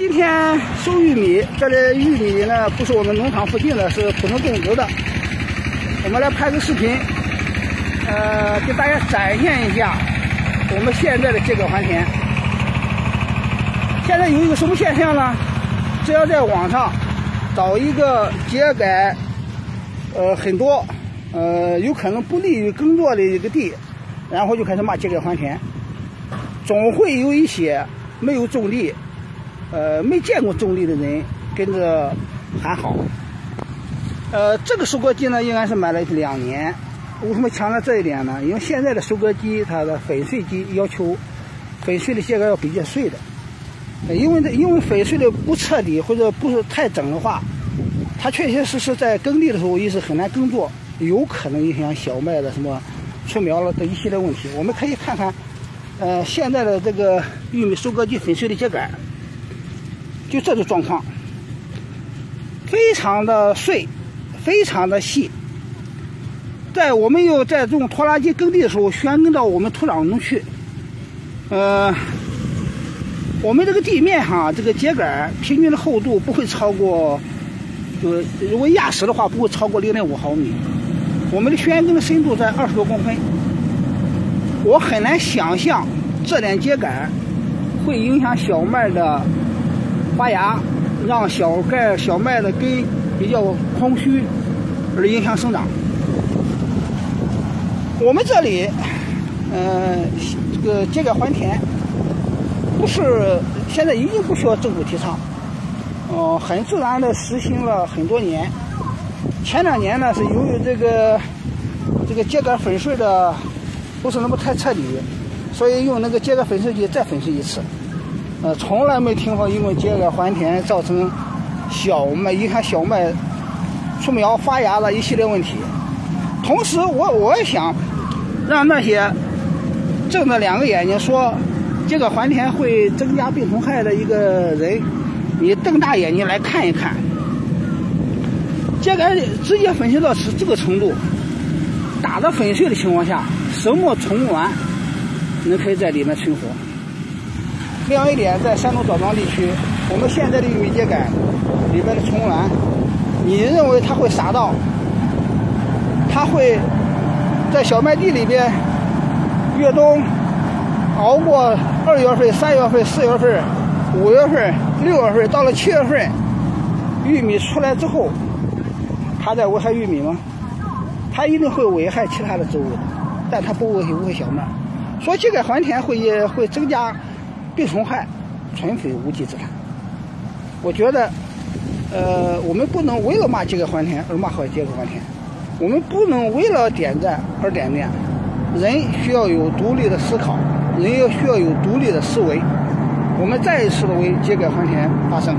今天收玉米，这里玉米呢不是我们农场附近的，是普通种植的。我们来拍个视频，呃，给大家展现一下我们现在的秸秆还田。现在有一个什么现象呢？只要在网上找一个秸秆，呃，很多，呃，有可能不利于耕作的一个地，然后就开始骂秸秆还田，总会有一些没有种地。呃，没见过种地的人跟着喊好。呃，这个收割机呢，应该是买了两年。为什么强调这一点呢？因为现在的收割机，它的粉碎机要求粉碎的秸秆要比较碎的。因为这，因为粉碎的不彻底或者不是太整的话，它确确实实在耕地的时候也是很难耕作，有可能影响小麦的什么出苗了的一系列问题。我们可以看看，呃，现在的这个玉米收割机粉碎的秸秆。就这种状况，非常的碎，非常的细。在我们又在种拖拉机耕地的时候，旋耕到我们土壤中去。呃，我们这个地面上这个秸秆平均的厚度不会超过，呃，如果压实的话不会超过零点五毫米。我们的旋耕的深度在二十多公分。我很难想象这点秸秆会影响小麦的。发芽，让小盖小麦的根比较空虚，而影响生长。我们这里，呃，这个秸秆还田，不是现在已经不需要政府提倡，哦，很自然的实行了很多年。前两年呢，是由于这个这个秸秆粉碎的不是那么太彻底，所以用那个秸秆粉碎机再粉碎一次。呃，从来没听说因为秸秆还田造成小麦一看小麦出苗发芽的一系列问题。同时，我我也想让那些睁着两个眼睛说秸秆还田会增加病虫害的一个人，你瞪大眼睛来看一看，秸秆直接粉碎到是这个程度，打的粉碎的情况下，什么虫卵能可以在里面存活？另外一点，在山东枣庄地区，我们现在的玉米秸秆里边的虫卵，你认为它会撒到？它会在小麦地里边越冬，熬过二月份、三月份、四月份、五月份、六月份，到了七月份，玉米出来之后，它在危害玉米吗？它一定会危害其他的植物，但它不危危害小麦。所以秸秆还田会会增加。被虫害纯属无稽之谈。我觉得，呃，我们不能为了骂秸秆还田而骂好秸秆还田，我们不能为了点赞而点赞。人需要有独立的思考，人要需要有独立的思维。我们再一次的为秸秆还田发声。